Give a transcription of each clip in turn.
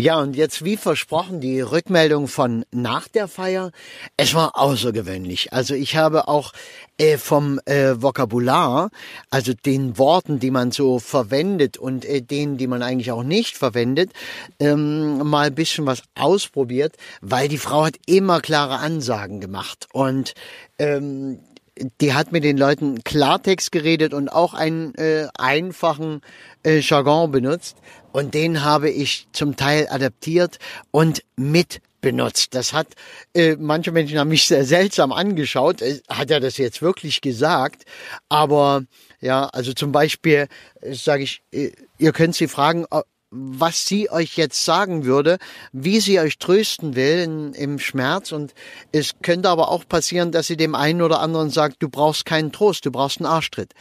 Ja, und jetzt wie versprochen die Rückmeldung von nach der Feier. Es war außergewöhnlich. Also ich habe auch äh, vom äh, Vokabular, also den Worten, die man so verwendet und äh, denen, die man eigentlich auch nicht verwendet, ähm, mal ein bisschen was ausprobiert, weil die Frau hat immer klare Ansagen gemacht und ähm, die hat mit den Leuten Klartext geredet und auch einen äh, einfachen äh, Jargon benutzt. Und den habe ich zum Teil adaptiert und mit benutzt. Das hat äh, manche Menschen haben mich sehr seltsam angeschaut. Äh, hat er das jetzt wirklich gesagt? Aber ja, also zum Beispiel äh, sage ich, äh, ihr könnt sie fragen, was sie euch jetzt sagen würde, wie sie euch trösten will in, im Schmerz. Und es könnte aber auch passieren, dass sie dem einen oder anderen sagt, du brauchst keinen Trost, du brauchst einen Arschtritt.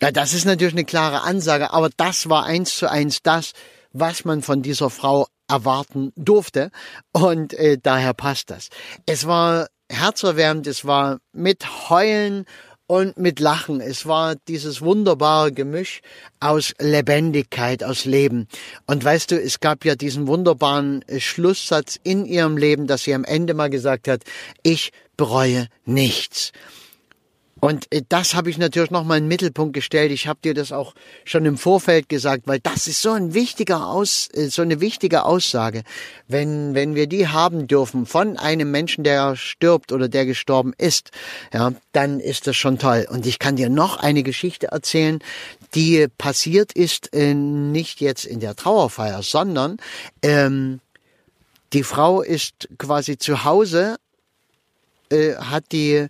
Ja, das ist natürlich eine klare Ansage, aber das war eins zu eins das, was man von dieser Frau erwarten durfte. Und äh, daher passt das. Es war herzerwärmend, es war mit Heulen und mit Lachen. Es war dieses wunderbare Gemisch aus Lebendigkeit, aus Leben. Und weißt du, es gab ja diesen wunderbaren äh, Schlusssatz in ihrem Leben, dass sie am Ende mal gesagt hat, ich bereue nichts. Und äh, das habe ich natürlich nochmal in den Mittelpunkt gestellt. Ich habe dir das auch schon im Vorfeld gesagt, weil das ist so ein wichtiger Aus, äh, so eine wichtige Aussage. Wenn, wenn wir die haben dürfen von einem Menschen, der stirbt oder der gestorben ist, ja, dann ist das schon toll. Und ich kann dir noch eine Geschichte erzählen, die passiert ist, äh, nicht jetzt in der Trauerfeier, sondern ähm, die Frau ist quasi zu Hause, äh, hat die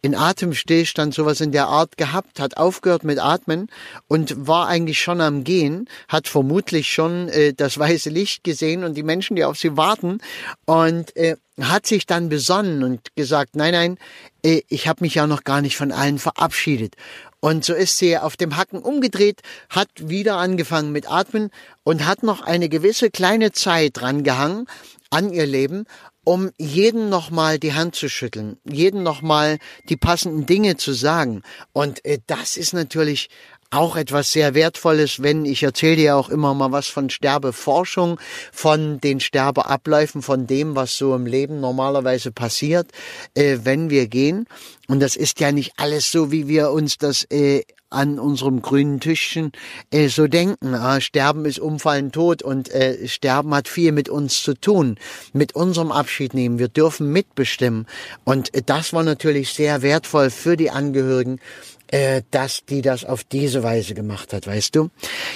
in Atemstillstand sowas in der Art gehabt, hat aufgehört mit Atmen und war eigentlich schon am Gehen, hat vermutlich schon äh, das weiße Licht gesehen und die Menschen, die auf sie warten und äh, hat sich dann besonnen und gesagt, nein, nein, äh, ich habe mich ja noch gar nicht von allen verabschiedet. Und so ist sie auf dem Hacken umgedreht, hat wieder angefangen mit Atmen und hat noch eine gewisse kleine Zeit dran gehangen an ihr Leben um jeden nochmal die Hand zu schütteln, jeden nochmal die passenden Dinge zu sagen. Und äh, das ist natürlich auch etwas sehr Wertvolles, wenn ich erzähle dir auch immer mal was von Sterbeforschung, von den Sterbeabläufen, von dem, was so im Leben normalerweise passiert, äh, wenn wir gehen. Und das ist ja nicht alles so, wie wir uns das äh, an unserem grünen Tischchen äh, so denken. Äh, Sterben ist Umfallen tot und äh, Sterben hat viel mit uns zu tun, mit unserem Abschied nehmen. Wir dürfen mitbestimmen. Und äh, das war natürlich sehr wertvoll für die Angehörigen, äh, dass die das auf diese Weise gemacht hat, weißt du?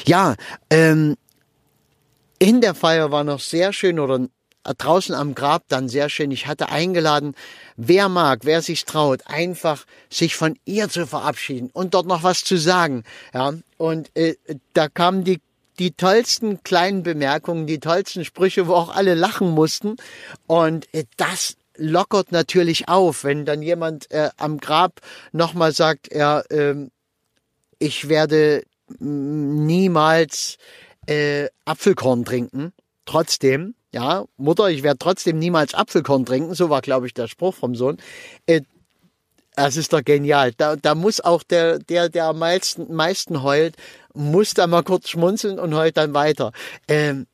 Ja, ähm, in der Feier war noch sehr schön oder draußen am Grab dann sehr schön. Ich hatte eingeladen, wer mag, wer sich traut, einfach sich von ihr zu verabschieden und dort noch was zu sagen. Ja, und äh, da kamen die die tollsten kleinen Bemerkungen, die tollsten Sprüche, wo auch alle lachen mussten. Und äh, das lockert natürlich auf, wenn dann jemand äh, am Grab nochmal sagt, ja, äh, ich werde niemals äh, Apfelkorn trinken. Trotzdem, ja, Mutter, ich werde trotzdem niemals Apfelkorn trinken, so war, glaube ich, der Spruch vom Sohn. Äh, das ist doch genial. Da, da muss auch der, der, der am meisten, meisten heult, muss da mal kurz schmunzeln und heult dann weiter. Ähm,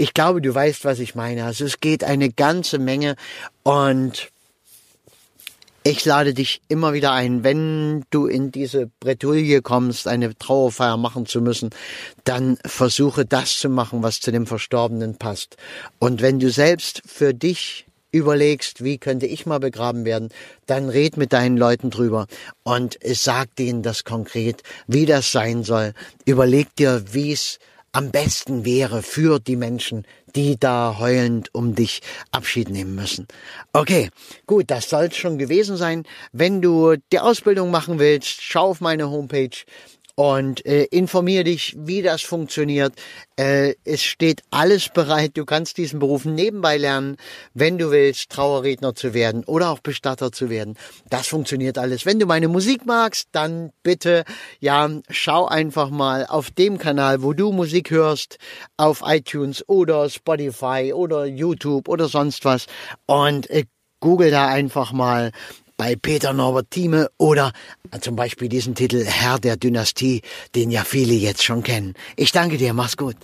ich glaube, du weißt, was ich meine. Also es geht eine ganze Menge und ich lade dich immer wieder ein, wenn du in diese Bretouille kommst, eine Trauerfeier machen zu müssen, dann versuche das zu machen, was zu dem Verstorbenen passt. Und wenn du selbst für dich überlegst, wie könnte ich mal begraben werden, dann red mit deinen Leuten drüber und sag denen das konkret, wie das sein soll. Überleg dir, wie es am besten wäre für die Menschen, die da heulend um dich Abschied nehmen müssen. Okay, gut, das soll schon gewesen sein. Wenn du die Ausbildung machen willst, schau auf meine Homepage und äh, informiere dich, wie das funktioniert. Äh, es steht alles bereit. Du kannst diesen Beruf nebenbei lernen, wenn du willst, Trauerredner zu werden oder auch Bestatter zu werden. Das funktioniert alles. Wenn du meine Musik magst, dann bitte, ja, schau einfach mal auf dem Kanal, wo du Musik hörst, auf iTunes oder Spotify oder YouTube oder sonst was und äh, Google da einfach mal bei Peter Norbert Thieme oder zum Beispiel diesen Titel Herr der Dynastie, den ja viele jetzt schon kennen. Ich danke dir, mach's gut.